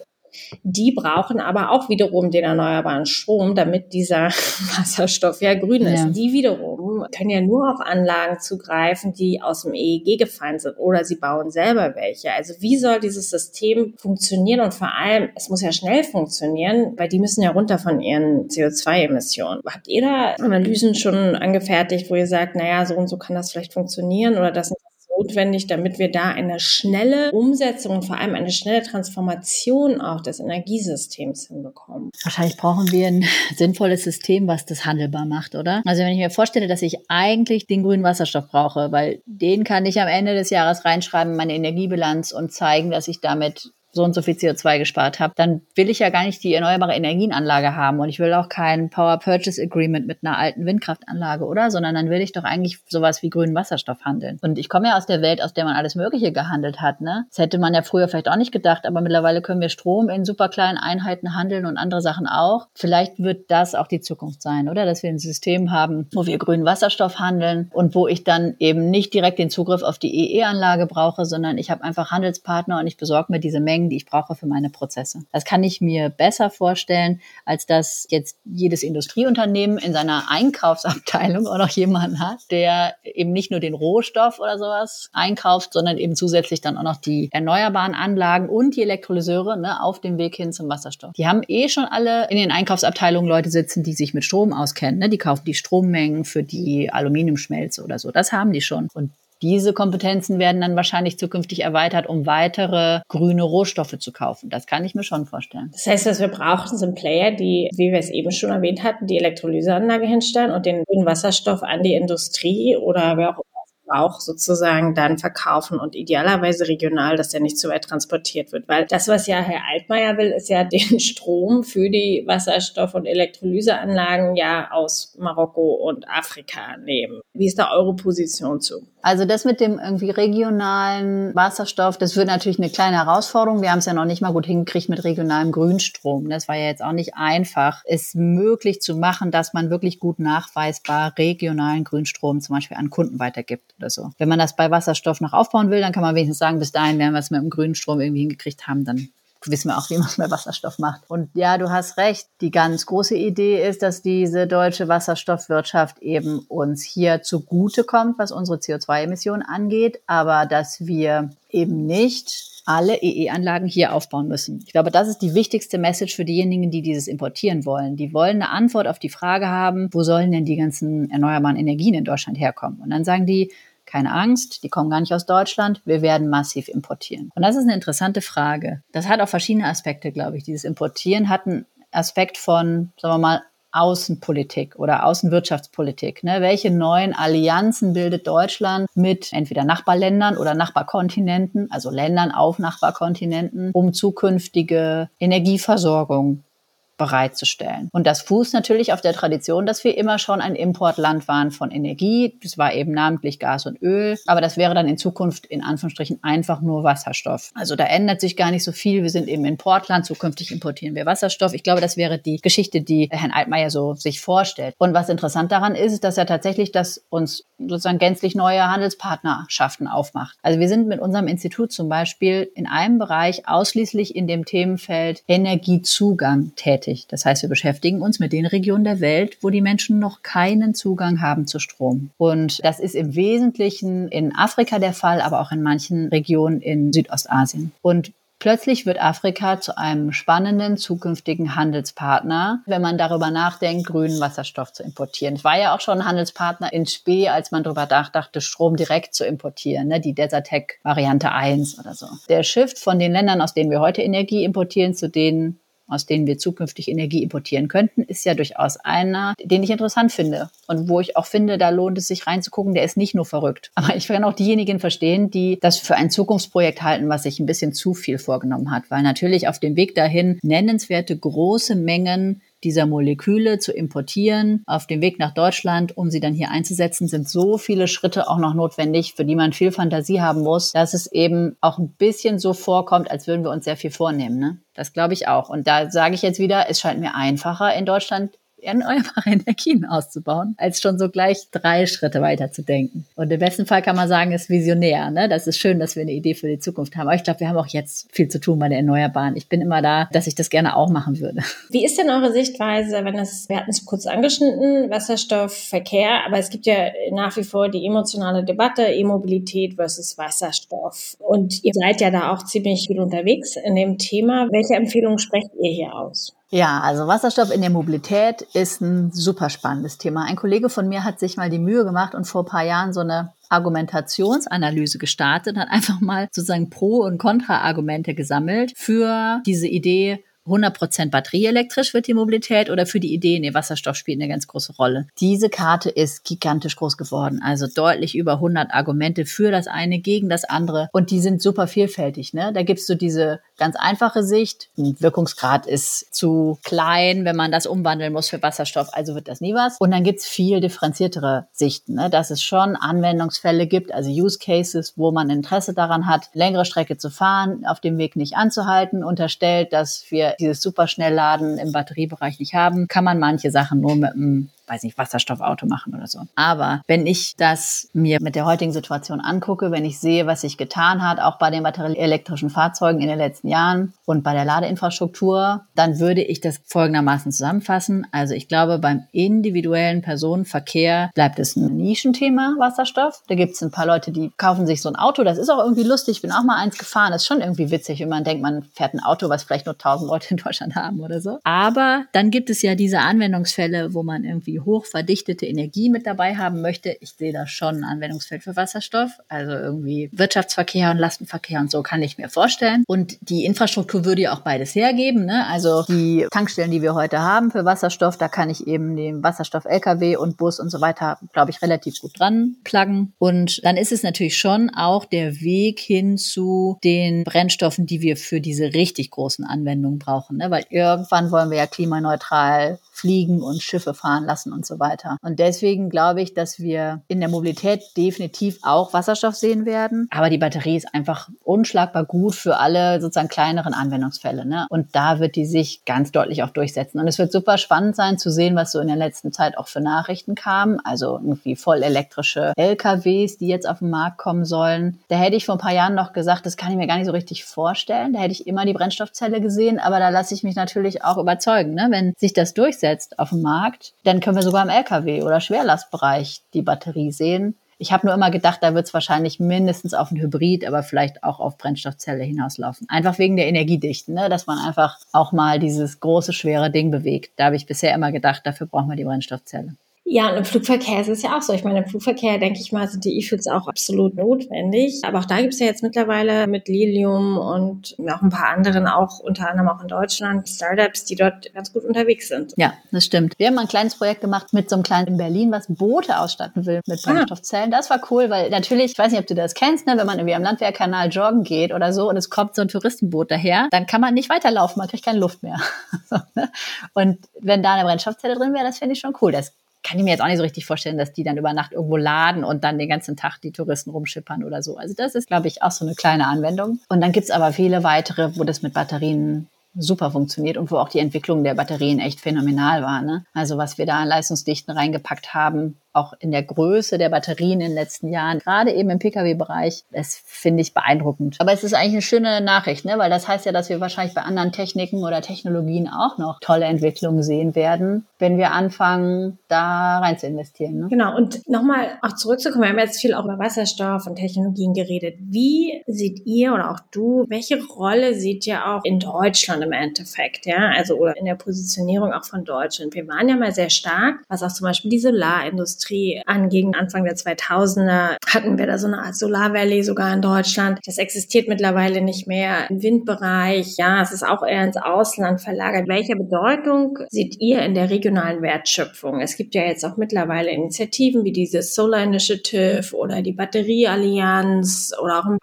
Die brauchen aber auch wiederum den erneuerbaren Strom, damit dieser Wasserstoff ja grün ist. Ja. Die wiederum können ja nur auf Anlagen zugreifen, die aus dem EEG gefallen sind oder sie bauen selber welche. Also wie soll dieses System funktionieren und vor allem, es muss ja schnell funktionieren, weil die müssen ja runter von ihren CO2-Emissionen. Habt ihr da Analysen schon angefertigt, wo ihr sagt, naja, so und so kann das vielleicht funktionieren oder das sind notwendig, damit wir da eine schnelle Umsetzung und vor allem eine schnelle Transformation auch des Energiesystems hinbekommen. Wahrscheinlich brauchen wir ein sinnvolles System, was das handelbar macht, oder? Also wenn ich mir vorstelle, dass ich eigentlich den grünen Wasserstoff brauche, weil den kann ich am Ende des Jahres reinschreiben, meine Energiebilanz und zeigen, dass ich damit so und so viel CO2 gespart habe, dann will ich ja gar nicht die erneuerbare Energienanlage haben und ich will auch kein Power Purchase Agreement mit einer alten Windkraftanlage, oder? Sondern dann will ich doch eigentlich sowas wie grünen Wasserstoff handeln. Und ich komme ja aus der Welt, aus der man alles Mögliche gehandelt hat, ne? Das hätte man ja früher vielleicht auch nicht gedacht, aber mittlerweile können wir Strom in super kleinen Einheiten handeln und andere Sachen auch. Vielleicht wird das auch die Zukunft sein, oder? Dass wir ein System haben, wo wir grünen Wasserstoff handeln und wo ich dann eben nicht direkt den Zugriff auf die EE-Anlage brauche, sondern ich habe einfach Handelspartner und ich besorge mir diese Mengen Mengen, die ich brauche für meine Prozesse. Das kann ich mir besser vorstellen, als dass jetzt jedes Industrieunternehmen in seiner Einkaufsabteilung auch noch jemanden hat, der eben nicht nur den Rohstoff oder sowas einkauft, sondern eben zusätzlich dann auch noch die erneuerbaren Anlagen und die Elektrolyseure ne, auf dem Weg hin zum Wasserstoff. Die haben eh schon alle in den Einkaufsabteilungen Leute sitzen, die sich mit Strom auskennen. Ne? Die kaufen die Strommengen für die Aluminiumschmelze oder so. Das haben die schon. Und diese Kompetenzen werden dann wahrscheinlich zukünftig erweitert, um weitere grüne Rohstoffe zu kaufen. Das kann ich mir schon vorstellen. Das heißt, was wir brauchen, sind Player, die, wie wir es eben schon erwähnt hatten, die Elektrolyseanlage hinstellen und den grünen Wasserstoff an die Industrie oder wer auch Verbrauch sozusagen dann verkaufen und idealerweise regional, dass der nicht zu weit transportiert wird. Weil das, was ja Herr Altmaier will, ist ja den Strom für die Wasserstoff- und Elektrolyseanlagen ja aus Marokko und Afrika nehmen. Wie ist da eure Position zu? Also das mit dem irgendwie regionalen Wasserstoff, das wird natürlich eine kleine Herausforderung. Wir haben es ja noch nicht mal gut hingekriegt mit regionalem Grünstrom. Das war ja jetzt auch nicht einfach, es möglich zu machen, dass man wirklich gut nachweisbar regionalen Grünstrom zum Beispiel an Kunden weitergibt oder so. Wenn man das bei Wasserstoff noch aufbauen will, dann kann man wenigstens sagen, bis dahin werden wir es mit dem Grünstrom irgendwie hingekriegt haben, dann wissen wir auch, wie man mit Wasserstoff macht. Und ja, du hast recht. Die ganz große Idee ist, dass diese deutsche Wasserstoffwirtschaft eben uns hier zugutekommt, was unsere CO2-Emissionen angeht, aber dass wir eben nicht alle EE-Anlagen hier aufbauen müssen. Ich glaube, das ist die wichtigste Message für diejenigen, die dieses importieren wollen. Die wollen eine Antwort auf die Frage haben, wo sollen denn die ganzen erneuerbaren Energien in Deutschland herkommen? Und dann sagen die, keine Angst, die kommen gar nicht aus Deutschland, wir werden massiv importieren. Und das ist eine interessante Frage. Das hat auch verschiedene Aspekte, glaube ich. Dieses Importieren hat einen Aspekt von, sagen wir mal, Außenpolitik oder Außenwirtschaftspolitik. Ne? Welche neuen Allianzen bildet Deutschland mit entweder Nachbarländern oder Nachbarkontinenten, also Ländern auf Nachbarkontinenten, um zukünftige Energieversorgung bereitzustellen. Und das fußt natürlich auf der Tradition, dass wir immer schon ein Importland waren von Energie. Das war eben namentlich Gas und Öl. Aber das wäre dann in Zukunft in Anführungsstrichen einfach nur Wasserstoff. Also da ändert sich gar nicht so viel. Wir sind eben Importland. Zukünftig importieren wir Wasserstoff. Ich glaube, das wäre die Geschichte, die Herrn Altmaier so sich vorstellt. Und was interessant daran ist, ist, dass er tatsächlich das uns sozusagen gänzlich neue Handelspartnerschaften aufmacht. Also wir sind mit unserem Institut zum Beispiel in einem Bereich ausschließlich in dem Themenfeld Energiezugang tätig tätig. Das heißt, wir beschäftigen uns mit den Regionen der Welt, wo die Menschen noch keinen Zugang haben zu Strom. Und das ist im Wesentlichen in Afrika der Fall, aber auch in manchen Regionen in Südostasien. Und Plötzlich wird Afrika zu einem spannenden zukünftigen Handelspartner, wenn man darüber nachdenkt, grünen Wasserstoff zu importieren. Es war ja auch schon ein Handelspartner in Spee, als man darüber dachte, Strom direkt zu importieren, ne? die Desertec Variante 1 oder so. Der Shift von den Ländern, aus denen wir heute Energie importieren, zu denen, aus denen wir zukünftig Energie importieren könnten, ist ja durchaus einer, den ich interessant finde. Und wo ich auch finde, da lohnt es sich reinzugucken, der ist nicht nur verrückt. Aber ich kann auch diejenigen verstehen, die das für ein Zukunftsprojekt halten, was sich ein bisschen zu viel vorgenommen hat. Weil natürlich auf dem Weg dahin nennenswerte große Mengen dieser Moleküle zu importieren. Auf dem Weg nach Deutschland, um sie dann hier einzusetzen, sind so viele Schritte auch noch notwendig, für die man viel Fantasie haben muss, dass es eben auch ein bisschen so vorkommt, als würden wir uns sehr viel vornehmen. Ne? Das glaube ich auch. Und da sage ich jetzt wieder, es scheint mir einfacher in Deutschland erneuerbare Energien auszubauen, als schon so gleich drei Schritte weiter zu denken. Und im besten Fall kann man sagen, ist visionär. Ne? Das ist schön, dass wir eine Idee für die Zukunft haben. Aber ich glaube, wir haben auch jetzt viel zu tun bei den Erneuerbaren. Ich bin immer da, dass ich das gerne auch machen würde. Wie ist denn eure Sichtweise, wenn es, wir hatten es kurz angeschnitten, Wasserstoff, Verkehr, aber es gibt ja nach wie vor die emotionale Debatte, E-Mobilität versus Wasserstoff. Und ihr seid ja da auch ziemlich viel unterwegs in dem Thema. Welche Empfehlungen sprecht ihr hier aus? Ja, also Wasserstoff in der Mobilität ist ein super spannendes Thema. Ein Kollege von mir hat sich mal die Mühe gemacht und vor ein paar Jahren so eine Argumentationsanalyse gestartet, hat einfach mal sozusagen Pro- und Kontra-Argumente gesammelt für diese Idee, 100% batterieelektrisch wird die Mobilität oder für die Idee, nee, Wasserstoff spielt eine ganz große Rolle. Diese Karte ist gigantisch groß geworden, also deutlich über 100 Argumente für das eine, gegen das andere und die sind super vielfältig. Ne? Da gibt's so diese ganz einfache Sicht, ein Wirkungsgrad ist zu klein, wenn man das umwandeln muss für Wasserstoff, also wird das nie was. Und dann gibt's viel differenziertere Sichten, ne? dass es schon Anwendungsfälle gibt, also Use Cases, wo man Interesse daran hat, längere Strecke zu fahren, auf dem Weg nicht anzuhalten, unterstellt, dass wir dieses Superschnellladen im Batteriebereich nicht haben, kann man manche Sachen nur mit einem weiß nicht, Wasserstoffauto machen oder so. Aber wenn ich das mir mit der heutigen Situation angucke, wenn ich sehe, was sich getan hat, auch bei den batterieelektrischen Fahrzeugen in den letzten Jahren und bei der Ladeinfrastruktur, dann würde ich das folgendermaßen zusammenfassen. Also ich glaube, beim individuellen Personenverkehr bleibt es ein Nischenthema, Wasserstoff. Da gibt es ein paar Leute, die kaufen sich so ein Auto. Das ist auch irgendwie lustig. Ich bin auch mal eins gefahren. Das ist schon irgendwie witzig, wenn man denkt, man fährt ein Auto, was vielleicht nur 1000 Leute in Deutschland haben oder so. Aber dann gibt es ja diese Anwendungsfälle, wo man irgendwie die hochverdichtete Energie mit dabei haben möchte, ich sehe da schon ein Anwendungsfeld für Wasserstoff. Also irgendwie Wirtschaftsverkehr und Lastenverkehr und so kann ich mir vorstellen. Und die Infrastruktur würde ja auch beides hergeben. Ne? Also die Tankstellen, die wir heute haben für Wasserstoff, da kann ich eben den Wasserstoff-LKW und Bus und so weiter, glaube ich, relativ gut dran pluggen. Und dann ist es natürlich schon auch der Weg hin zu den Brennstoffen, die wir für diese richtig großen Anwendungen brauchen. Ne? Weil irgendwann wollen wir ja klimaneutral fliegen und Schiffe fahren lassen und so weiter. Und deswegen glaube ich, dass wir in der Mobilität definitiv auch Wasserstoff sehen werden. Aber die Batterie ist einfach unschlagbar gut für alle sozusagen kleineren Anwendungsfälle. Ne? Und da wird die sich ganz deutlich auch durchsetzen. Und es wird super spannend sein zu sehen, was so in der letzten Zeit auch für Nachrichten kamen. Also irgendwie voll elektrische LKWs, die jetzt auf den Markt kommen sollen. Da hätte ich vor ein paar Jahren noch gesagt, das kann ich mir gar nicht so richtig vorstellen. Da hätte ich immer die Brennstoffzelle gesehen. Aber da lasse ich mich natürlich auch überzeugen. Ne? Wenn sich das durchsetzt, durchsetzt auf dem Markt, dann können wir sogar im Lkw oder Schwerlastbereich die Batterie sehen. Ich habe nur immer gedacht, da wird es wahrscheinlich mindestens auf ein Hybrid, aber vielleicht auch auf Brennstoffzelle hinauslaufen. Einfach wegen der Energiedichte, ne? dass man einfach auch mal dieses große, schwere Ding bewegt. Da habe ich bisher immer gedacht, dafür brauchen wir die Brennstoffzelle. Ja, und im Flugverkehr ist es ja auch so. Ich meine, im Flugverkehr, denke ich mal, sind die E-Fuels auch absolut notwendig. Aber auch da gibt es ja jetzt mittlerweile mit Lilium und auch ein paar anderen, auch unter anderem auch in Deutschland, Startups, die dort ganz gut unterwegs sind. Ja, das stimmt. Wir haben mal ein kleines Projekt gemacht mit so einem kleinen in Berlin, was Boote ausstatten will mit ah. Brennstoffzellen. Das war cool, weil natürlich, ich weiß nicht, ob du das kennst, ne, wenn man irgendwie am Landwehrkanal joggen geht oder so und es kommt so ein Touristenboot daher, dann kann man nicht weiterlaufen, man kriegt keine Luft mehr. so, ne? Und wenn da eine Brennstoffzelle drin wäre, das finde ich schon cool. Das kann ich mir jetzt auch nicht so richtig vorstellen, dass die dann über Nacht irgendwo laden und dann den ganzen Tag die Touristen rumschippern oder so. Also das ist, glaube ich, auch so eine kleine Anwendung. Und dann gibt's aber viele weitere, wo das mit Batterien super funktioniert und wo auch die Entwicklung der Batterien echt phänomenal war. Ne? Also was wir da an Leistungsdichten reingepackt haben, auch in der Größe der Batterien in den letzten Jahren, gerade eben im Pkw-Bereich, das finde ich beeindruckend. Aber es ist eigentlich eine schöne Nachricht, ne? weil das heißt ja, dass wir wahrscheinlich bei anderen Techniken oder Technologien auch noch tolle Entwicklungen sehen werden, wenn wir anfangen, da rein zu investieren. Ne? Genau, und nochmal auch zurückzukommen, wir haben jetzt viel auch über Wasserstoff und Technologien geredet. Wie seht ihr oder auch du, welche Rolle seht ihr auch in Deutschland im Endeffekt, ja, also oder in der Positionierung auch von Deutschland? Wir waren ja mal sehr stark, was auch zum Beispiel die Solarindustrie Industrie anging. Anfang der 2000er hatten wir da so eine Art Solar Valley sogar in Deutschland. Das existiert mittlerweile nicht mehr im Windbereich. Ja, es ist auch eher ins Ausland verlagert. Welche Bedeutung seht ihr in der regionalen Wertschöpfung? Es gibt ja jetzt auch mittlerweile Initiativen wie diese Solar Initiative oder die Batterieallianz oder auch im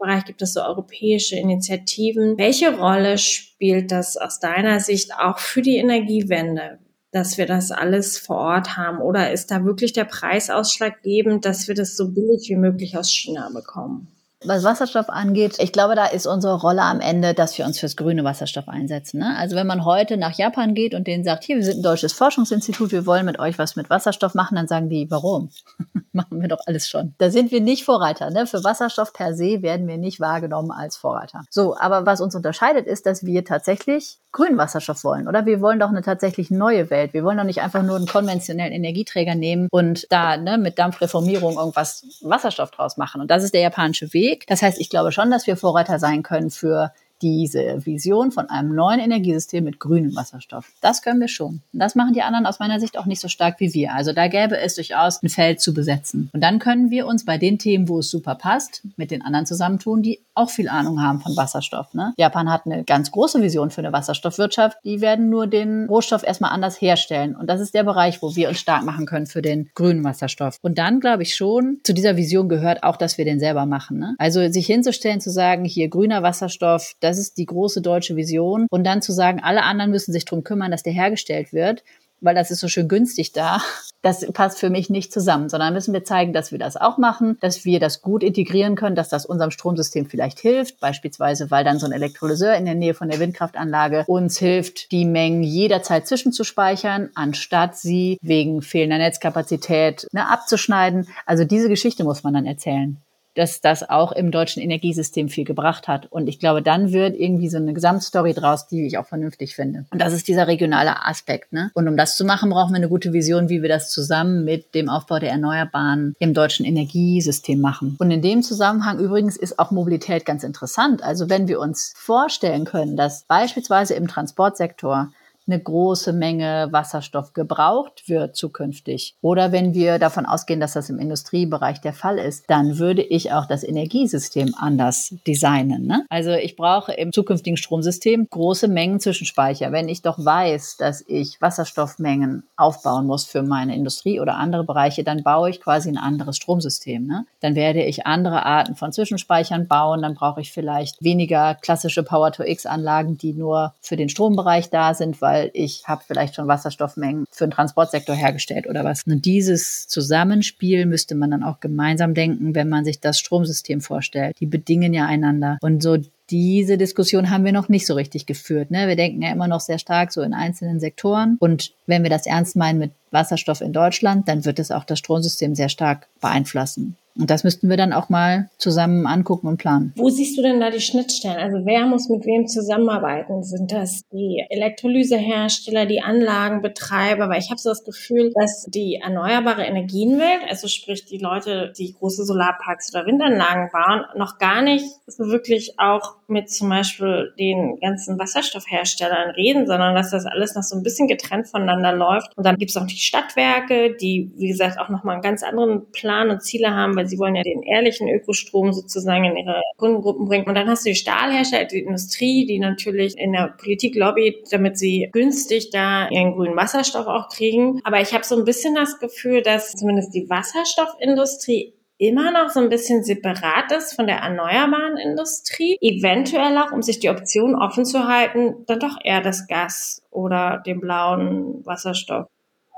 Bereich gibt es so europäische Initiativen. Welche Rolle spielt das aus deiner Sicht auch für die Energiewende? Dass wir das alles vor Ort haben? Oder ist da wirklich der Preis ausschlaggebend, dass wir das so billig wie möglich aus China bekommen? Was Wasserstoff angeht, ich glaube, da ist unsere Rolle am Ende, dass wir uns fürs grüne Wasserstoff einsetzen. Ne? Also wenn man heute nach Japan geht und denen sagt, hier, wir sind ein deutsches Forschungsinstitut, wir wollen mit euch was mit Wasserstoff machen, dann sagen die, warum? machen wir doch alles schon. Da sind wir nicht Vorreiter. Ne? Für Wasserstoff per se werden wir nicht wahrgenommen als Vorreiter. So, aber was uns unterscheidet, ist, dass wir tatsächlich grünen Wasserstoff wollen, oder? Wir wollen doch eine tatsächlich neue Welt. Wir wollen doch nicht einfach nur einen konventionellen Energieträger nehmen und da ne, mit Dampfreformierung irgendwas Wasserstoff draus machen. Und das ist der japanische Weg. Weg. Das heißt, ich glaube schon, dass wir Vorreiter sein können für diese Vision von einem neuen Energiesystem mit grünem Wasserstoff. Das können wir schon. Und das machen die anderen aus meiner Sicht auch nicht so stark wie wir. Also da gäbe es durchaus ein Feld zu besetzen. Und dann können wir uns bei den Themen, wo es super passt, mit den anderen zusammentun, die auch viel Ahnung haben von Wasserstoff. Ne? Japan hat eine ganz große Vision für eine Wasserstoffwirtschaft. Die werden nur den Rohstoff erstmal anders herstellen. Und das ist der Bereich, wo wir uns stark machen können für den grünen Wasserstoff. Und dann glaube ich schon, zu dieser Vision gehört auch, dass wir den selber machen. Ne? Also sich hinzustellen, zu sagen, hier grüner Wasserstoff, das ist die große deutsche Vision. Und dann zu sagen, alle anderen müssen sich darum kümmern, dass der hergestellt wird weil das ist so schön günstig da. Das passt für mich nicht zusammen, sondern müssen wir zeigen, dass wir das auch machen, dass wir das gut integrieren können, dass das unserem Stromsystem vielleicht hilft, beispielsweise weil dann so ein Elektrolyseur in der Nähe von der Windkraftanlage uns hilft, die Mengen jederzeit zwischenzuspeichern, anstatt sie wegen fehlender Netzkapazität ne, abzuschneiden. Also diese Geschichte muss man dann erzählen dass das auch im deutschen Energiesystem viel gebracht hat. Und ich glaube, dann wird irgendwie so eine Gesamtstory draus, die ich auch vernünftig finde. Und das ist dieser regionale Aspekt. Ne? Und um das zu machen, brauchen wir eine gute Vision, wie wir das zusammen mit dem Aufbau der Erneuerbaren im deutschen Energiesystem machen. Und in dem Zusammenhang übrigens ist auch Mobilität ganz interessant. Also wenn wir uns vorstellen können, dass beispielsweise im Transportsektor eine große Menge Wasserstoff gebraucht wird zukünftig. Oder wenn wir davon ausgehen, dass das im Industriebereich der Fall ist, dann würde ich auch das Energiesystem anders designen. Ne? Also ich brauche im zukünftigen Stromsystem große Mengen Zwischenspeicher. Wenn ich doch weiß, dass ich Wasserstoffmengen aufbauen muss für meine Industrie oder andere Bereiche, dann baue ich quasi ein anderes Stromsystem. Ne? Dann werde ich andere Arten von Zwischenspeichern bauen. Dann brauche ich vielleicht weniger klassische Power-to-X-Anlagen, die nur für den Strombereich da sind, weil ich habe vielleicht schon Wasserstoffmengen für den Transportsektor hergestellt oder was. Und dieses Zusammenspiel müsste man dann auch gemeinsam denken, wenn man sich das Stromsystem vorstellt. Die bedingen ja einander. Und so diese Diskussion haben wir noch nicht so richtig geführt. Ne? Wir denken ja immer noch sehr stark so in einzelnen Sektoren. Und wenn wir das ernst meinen mit Wasserstoff in Deutschland, dann wird es auch das Stromsystem sehr stark beeinflussen. Und das müssten wir dann auch mal zusammen angucken und planen. Wo siehst du denn da die Schnittstellen? Also wer muss mit wem zusammenarbeiten? Sind das die Elektrolysehersteller, die Anlagenbetreiber? Weil ich habe so das Gefühl, dass die erneuerbare Energienwelt, also sprich die Leute, die große Solarparks oder Windanlagen bauen, noch gar nicht so wirklich auch mit zum Beispiel den ganzen Wasserstoffherstellern reden, sondern dass das alles noch so ein bisschen getrennt voneinander läuft. Und dann gibt es auch die Stadtwerke, die, wie gesagt, auch nochmal einen ganz anderen Plan und Ziele haben, weil sie wollen ja den ehrlichen Ökostrom sozusagen in ihre Kundengruppen bringen. Und dann hast du die Stahlhersteller, die Industrie, die natürlich in der Politik lobbyt, damit sie günstig da ihren grünen Wasserstoff auch kriegen. Aber ich habe so ein bisschen das Gefühl, dass zumindest die Wasserstoffindustrie immer noch so ein bisschen separat ist von der erneuerbaren Industrie. Eventuell auch, um sich die Option offen zu halten, dann doch eher das Gas oder den blauen Wasserstoff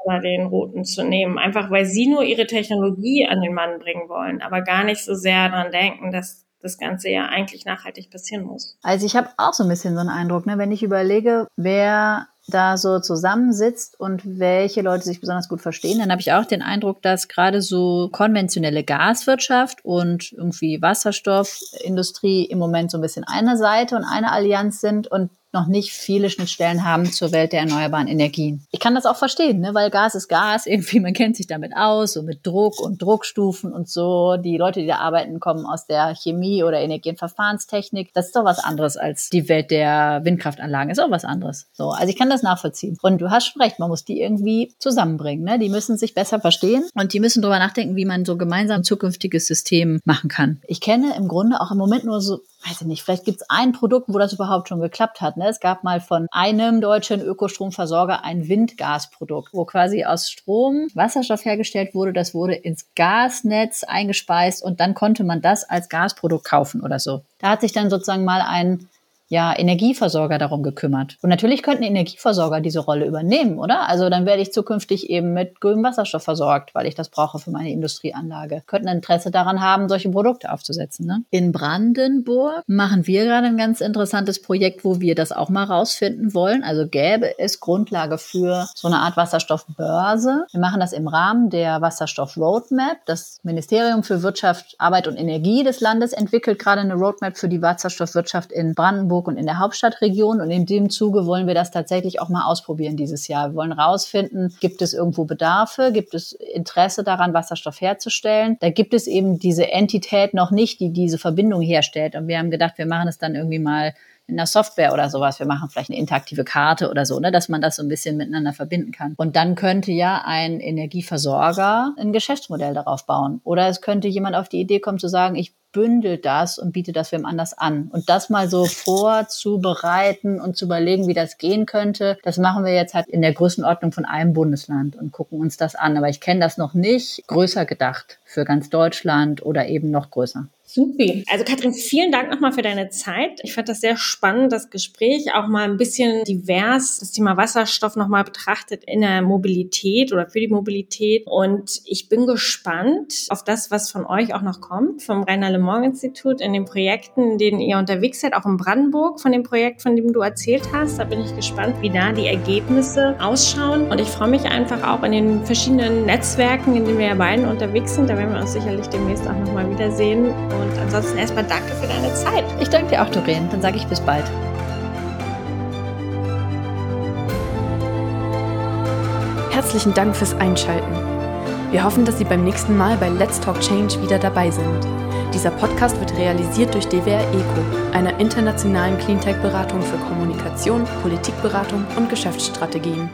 oder den roten zu nehmen, einfach weil sie nur ihre Technologie an den Mann bringen wollen, aber gar nicht so sehr daran denken, dass das Ganze ja eigentlich nachhaltig passieren muss. Also ich habe auch so ein bisschen so einen Eindruck, ne, wenn ich überlege, wer da so zusammensitzt und welche Leute sich besonders gut verstehen, dann habe ich auch den Eindruck, dass gerade so konventionelle Gaswirtschaft und irgendwie Wasserstoffindustrie im Moment so ein bisschen eine Seite und eine Allianz sind und noch nicht viele Schnittstellen haben zur Welt der erneuerbaren Energien. Ich kann das auch verstehen, ne? weil Gas ist Gas, irgendwie, man kennt sich damit aus, so mit Druck und Druckstufen und so. Die Leute, die da arbeiten, kommen aus der Chemie oder Energie- und Verfahrenstechnik. Das ist doch was anderes als die Welt der Windkraftanlagen. Ist auch was anderes. So, also ich kann das nachvollziehen. Und du hast schon recht, man muss die irgendwie zusammenbringen. Ne? Die müssen sich besser verstehen und die müssen drüber nachdenken, wie man so gemeinsam ein zukünftiges System machen kann. Ich kenne im Grunde auch im Moment nur so weiß ich nicht, vielleicht gibt es ein Produkt, wo das überhaupt schon geklappt hat. Ne? Es gab mal von einem deutschen Ökostromversorger ein Windgasprodukt, wo quasi aus Strom Wasserstoff hergestellt wurde. Das wurde ins Gasnetz eingespeist und dann konnte man das als Gasprodukt kaufen oder so. Da hat sich dann sozusagen mal ein ja, Energieversorger darum gekümmert. Und natürlich könnten Energieversorger diese Rolle übernehmen, oder? Also dann werde ich zukünftig eben mit grünem Wasserstoff versorgt, weil ich das brauche für meine Industrieanlage. Könnten Interesse daran haben, solche Produkte aufzusetzen. Ne? In Brandenburg machen wir gerade ein ganz interessantes Projekt, wo wir das auch mal rausfinden wollen. Also gäbe es Grundlage für so eine Art Wasserstoffbörse. Wir machen das im Rahmen der Wasserstoff Roadmap. Das Ministerium für Wirtschaft, Arbeit und Energie des Landes entwickelt gerade eine Roadmap für die Wasserstoffwirtschaft in Brandenburg Hamburg und in der Hauptstadtregion. Und in dem Zuge wollen wir das tatsächlich auch mal ausprobieren dieses Jahr. Wir wollen rausfinden, gibt es irgendwo Bedarfe, gibt es Interesse daran, Wasserstoff herzustellen. Da gibt es eben diese Entität noch nicht, die diese Verbindung herstellt. Und wir haben gedacht, wir machen es dann irgendwie mal in der Software oder sowas. Wir machen vielleicht eine interaktive Karte oder so, ne, dass man das so ein bisschen miteinander verbinden kann. Und dann könnte ja ein Energieversorger ein Geschäftsmodell darauf bauen. Oder es könnte jemand auf die Idee kommen zu sagen, ich bündelt das und bietet das wem anders an. Und das mal so vorzubereiten und zu überlegen, wie das gehen könnte, das machen wir jetzt halt in der Größenordnung von einem Bundesland und gucken uns das an. Aber ich kenne das noch nicht größer gedacht für ganz Deutschland oder eben noch größer. Supi. Also Katrin, vielen Dank nochmal für deine Zeit. Ich fand das sehr spannend, das Gespräch, auch mal ein bisschen divers, das Thema Wasserstoff nochmal betrachtet in der Mobilität oder für die Mobilität. Und ich bin gespannt auf das, was von euch auch noch kommt, vom Rainer Le Mans Institut in den Projekten, in denen ihr unterwegs seid, auch in Brandenburg, von dem Projekt, von dem du erzählt hast. Da bin ich gespannt, wie da die Ergebnisse ausschauen. Und ich freue mich einfach auch in den verschiedenen Netzwerken, in denen wir ja beiden unterwegs sind. Da werden wir uns sicherlich demnächst auch nochmal wiedersehen. Und ansonsten erstmal danke für deine Zeit. Ich danke dir auch, Doreen. Dann sage ich bis bald. Herzlichen Dank fürs Einschalten. Wir hoffen, dass Sie beim nächsten Mal bei Let's Talk Change wieder dabei sind. Dieser Podcast wird realisiert durch DWR ECO, einer internationalen Cleantech-Beratung für Kommunikation, Politikberatung und Geschäftsstrategien.